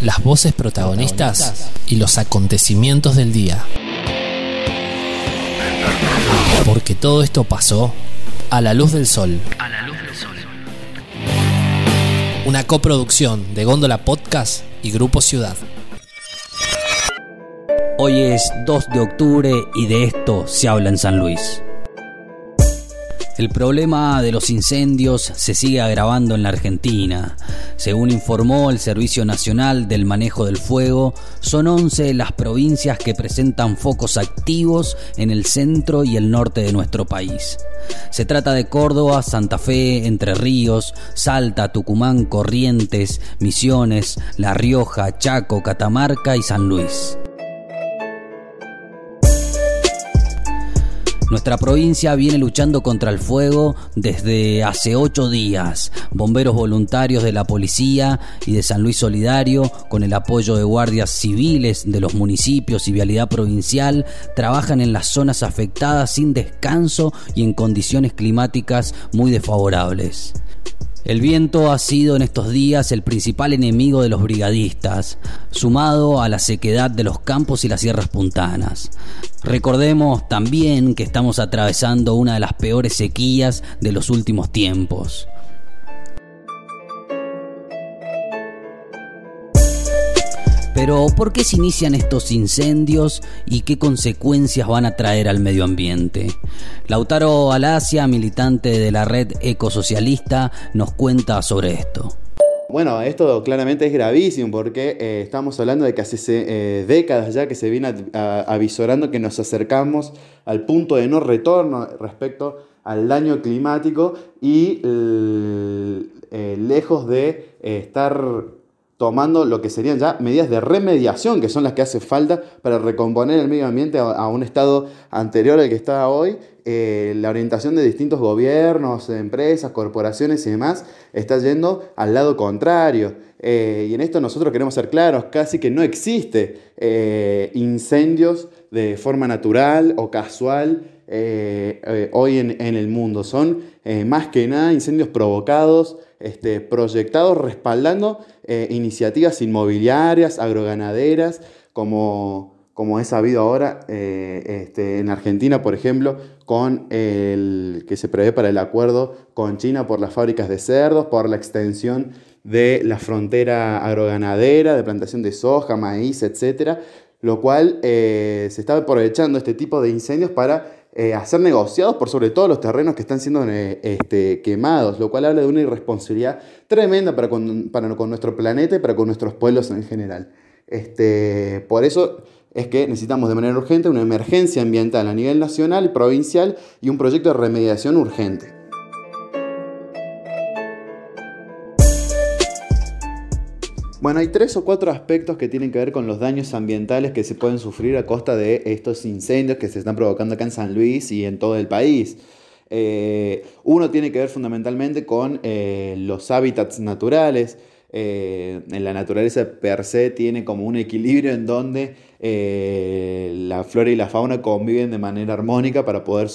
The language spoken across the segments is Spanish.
las voces protagonistas y los acontecimientos del día. Porque todo esto pasó a la luz del sol. A la luz del sol. Una coproducción de Góndola Podcast y Grupo Ciudad. Hoy es 2 de octubre y de esto se habla en San Luis. El problema de los incendios se sigue agravando en la Argentina. Según informó el Servicio Nacional del Manejo del Fuego, son 11 las provincias que presentan focos activos en el centro y el norte de nuestro país. Se trata de Córdoba, Santa Fe, Entre Ríos, Salta, Tucumán, Corrientes, Misiones, La Rioja, Chaco, Catamarca y San Luis. Nuestra provincia viene luchando contra el fuego desde hace ocho días. Bomberos voluntarios de la policía y de San Luis Solidario, con el apoyo de guardias civiles de los municipios y vialidad provincial, trabajan en las zonas afectadas sin descanso y en condiciones climáticas muy desfavorables. El viento ha sido en estos días el principal enemigo de los brigadistas, sumado a la sequedad de los campos y las sierras puntanas. Recordemos también que estamos atravesando una de las peores sequías de los últimos tiempos. Pero ¿por qué se inician estos incendios y qué consecuencias van a traer al medio ambiente? Lautaro Alasia, militante de la red ecosocialista, nos cuenta sobre esto. Bueno, esto claramente es gravísimo porque eh, estamos hablando de que hace eh, décadas ya que se viene avisorando que nos acercamos al punto de no retorno respecto al daño climático y eh, lejos de estar tomando lo que serían ya medidas de remediación, que son las que hace falta para recomponer el medio ambiente a, un estado anterior al que está hoy. Eh, la orientación de distintos gobiernos, empresas, corporaciones y demás está yendo al lado contrario. Eh, y en esto nosotros queremos ser claros, casi que no existe eh, incendios de forma natural o casual hoy en, en, el mundo. Son más que nada incendios provocados este, proyectados respaldando eh, iniciativas inmobiliarias, agroganaderas, como, como es sabido ahora eh, este, en Argentina, por ejemplo, con el que se prevé para el acuerdo con China por las fábricas de cerdos, por la extensión de la frontera agroganadera, de plantación de soja, maíz, etc. Lo cual eh, se está aprovechando este tipo de incendios para eh, a ser negociados por sobre todo los terrenos que están siendo eh, este, quemados, lo cual habla de una irresponsabilidad tremenda para con, para con nuestro planeta y para con nuestros pueblos en general. Este, por eso es que necesitamos de manera urgente una emergencia ambiental a nivel nacional provincial y un proyecto de remediación urgente. Bueno, hay tres o cuatro aspectos que tienen que ver con los daños ambientales que se pueden sufrir a costa de estos incendios que se están provocando acá en San Luis y en todo el país. Eh, uno tiene que ver fundamentalmente con eh, los hábitats naturales. Eh, en la naturaleza per se tiene como un equilibrio en donde la flora y la fauna conviven de manera armónica para poder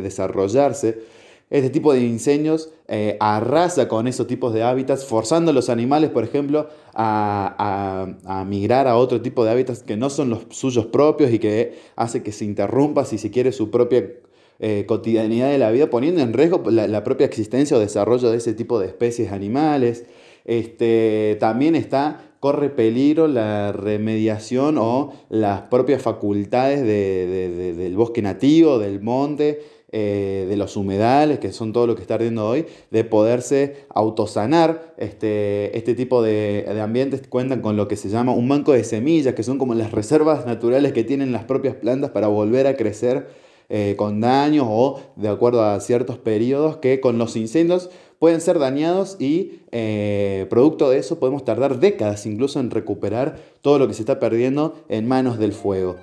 desarrollarse. Este tipo de incendios eh, arrasa con esos tipos de hábitats, forzando a los animales, por ejemplo, a, migrar a otro tipo de hábitats que no son los suyos propios y que hace que se interrumpa, si se quiere, su propia eh, cotidianidad de la vida, poniendo en riesgo la, propia existencia o desarrollo de ese tipo de especies animales. Este, también está, corre peligro la remediación o las propias facultades del bosque nativo, del monte, eh, de los humedales, que son todo lo que está ardiendo hoy, de poderse autosanar. Este, este tipo de, ambientes cuentan con lo que se llama un banco de semillas, que son como las reservas naturales que tienen las propias plantas para volver a crecer eh, con daños o de acuerdo a ciertos periodos que con los incendios pueden ser dañados y eh, producto de eso podemos tardar décadas incluso en recuperar todo lo que se está perdiendo en manos del fuego.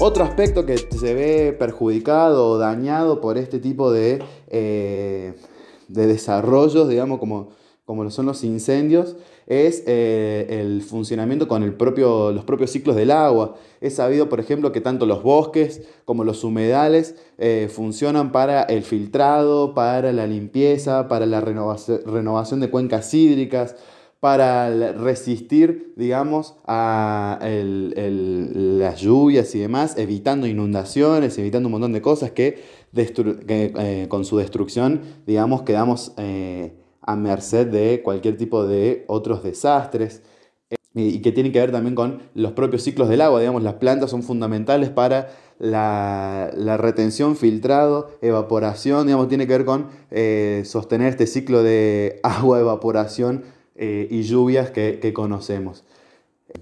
Otro aspecto que se ve perjudicado o dañado por este tipo de, eh, de desarrollos, digamos, como, como son los incendios, es eh, el funcionamiento con el propio, los propios ciclos del agua. Es sabido, por ejemplo, que tanto los bosques como los humedales eh, funcionan para el filtrado, para la limpieza, para la renovación, de cuencas hídricas, para resistir, digamos, a las lluvias y demás, evitando inundaciones, evitando un montón de cosas que, eh, con su destrucción, digamos, quedamos a merced de cualquier tipo de otros desastres eh, y que tienen que ver también con los propios ciclos del agua. Digamos, las plantas son fundamentales para la, retención, filtrado, evaporación, digamos, tiene que ver con eh, sostener este ciclo de agua, evaporación eh, y lluvias que, conocemos.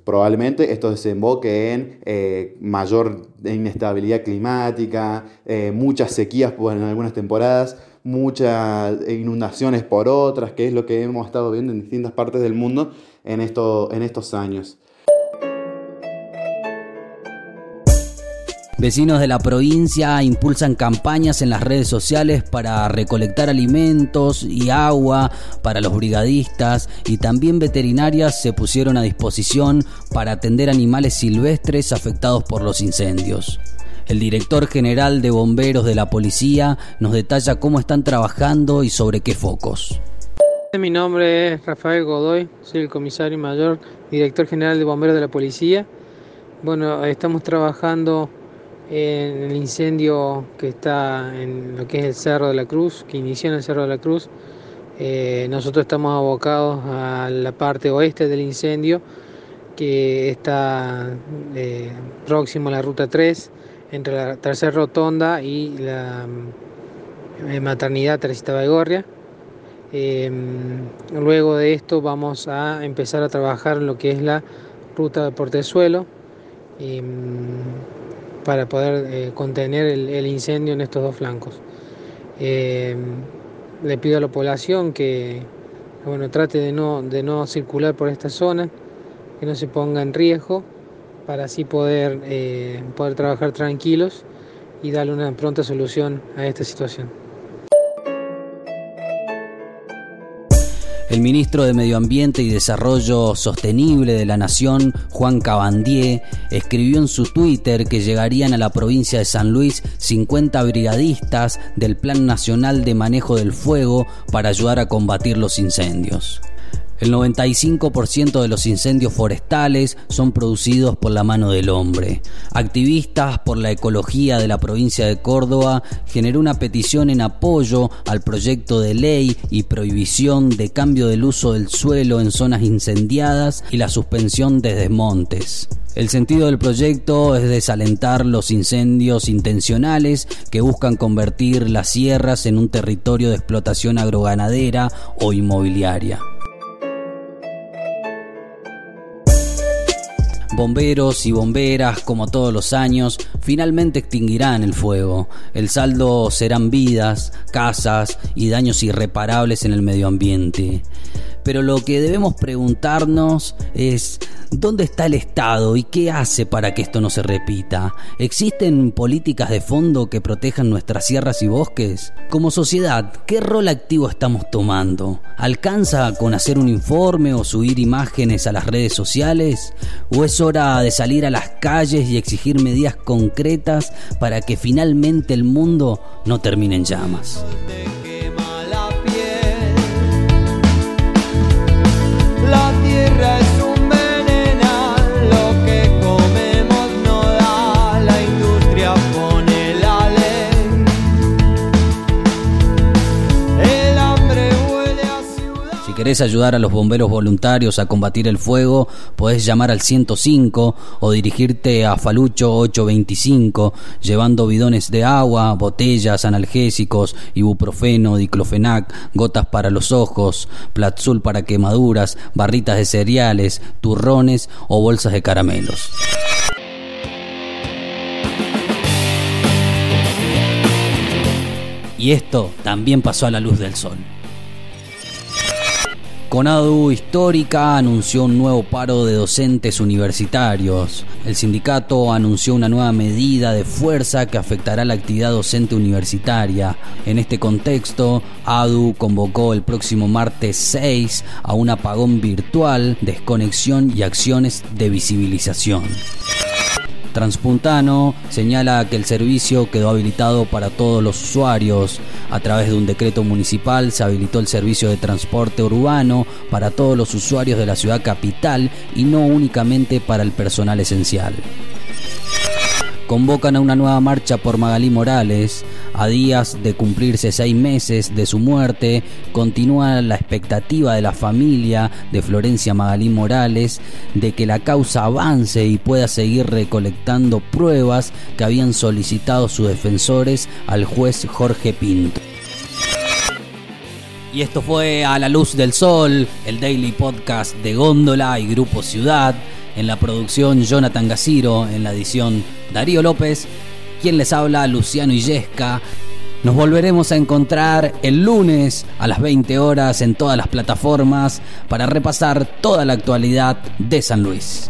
Probablemente esto desemboque en mayor inestabilidad climática, muchas sequías en algunas temporadas, muchas inundaciones por otras, que es lo que hemos estado viendo en distintas partes del mundo en, esto, en estos años. Vecinos de la provincia impulsan campañas en las redes sociales para recolectar alimentos y agua para los brigadistas y también veterinarias se pusieron a disposición para atender animales silvestres afectados por los incendios. El director general de bomberos de la policía nos detalla cómo están trabajando y sobre qué focos. Mi nombre es Rafael Godoy, soy el comisario mayor, director general de bomberos de la policía. Bueno, estamos trabajando en el incendio que está en lo que es el Cerro de la Cruz, que inició en el Cerro de la Cruz. Eh, nosotros estamos abocados a la parte oeste del incendio, que está eh, próximo a la ruta 3 entre la tercera rotonda y la eh, maternidad Teresita Baigorria. Em, luego de esto vamos a empezar a trabajar en lo que es la ruta de Portezuelo para poder eh, contener el, incendio en estos dos flancos. Em, le pido a la población que bueno, trate de no, de no circular por esta zona, que no se ponga en riesgo para así poder, eh, poder trabajar tranquilos y darle una pronta solución a esta situación. El ministro de Medio Ambiente y Desarrollo Sostenible de la Nación, Juan Cabandier, escribió en su Twitter que llegarían a la provincia de San Luis 50 brigadistas del Plan Nacional de Manejo del Fuego para ayudar a combatir los incendios. El 95% de los incendios forestales son producidos por la mano del hombre. Activistas por la ecología de la provincia de Córdoba generó una petición en apoyo al proyecto de ley y prohibición de cambio del uso del suelo en zonas incendiadas y la suspensión de desmontes. El sentido del proyecto es desalentar los incendios intencionales que buscan convertir las sierras en un territorio de explotación agroganadera o inmobiliaria. Bomberos y bomberas, como todos los años, finalmente extinguirán el fuego. El saldo serán vidas, casas y daños irreparables en el medio ambiente. Pero lo que debemos preguntarnos es ¿Dónde está el Estado y qué hace para que esto no se repita? ¿Existen políticas de fondo que protejan nuestras sierras y bosques? Como sociedad, ¿qué rol activo estamos tomando? ¿Alcanza con hacer un informe o subir imágenes a las redes sociales? ¿O es hora de salir a las calles y exigir medidas concretas para que finalmente el mundo no termine en llamas? Querés ayudar a los bomberos voluntarios a combatir el fuego, podés llamar al 105 o dirigirte a Falucho 825 llevando bidones de agua, botellas, analgésicos, ibuprofeno, diclofenac, gotas para los ojos, platzul para quemaduras, barritas de cereales, turrones o bolsas de caramelos. Y esto también pasó a la luz del sol. Conadu Histórica anunció un nuevo paro de docentes universitarios. El sindicato anunció una nueva medida de fuerza que afectará la actividad docente universitaria. En este contexto, ADU convocó el próximo martes 6 a un apagón virtual, desconexión y acciones de visibilización. Transpuntano señala que el servicio quedó habilitado para todos los usuarios. A través de un decreto municipal se habilitó el servicio de transporte urbano para todos los usuarios de la ciudad capital y no únicamente para el personal esencial convocan a una nueva marcha por Magalí Morales. A días de cumplirse seis meses de su muerte, continúa la expectativa de la familia de Florencia Magalí Morales de que la causa avance y pueda seguir recolectando pruebas que habían solicitado sus defensores al juez Jorge Pinto. Y esto fue A la Luz del Sol, el daily podcast de Góndola y Grupo Ciudad. En la producción Jonathan Gaciro, en la edición Darío López, quien les habla Luciano Illesca. Nos volveremos a encontrar el lunes a las 20 horas en todas las plataformas para repasar toda la actualidad de San Luis.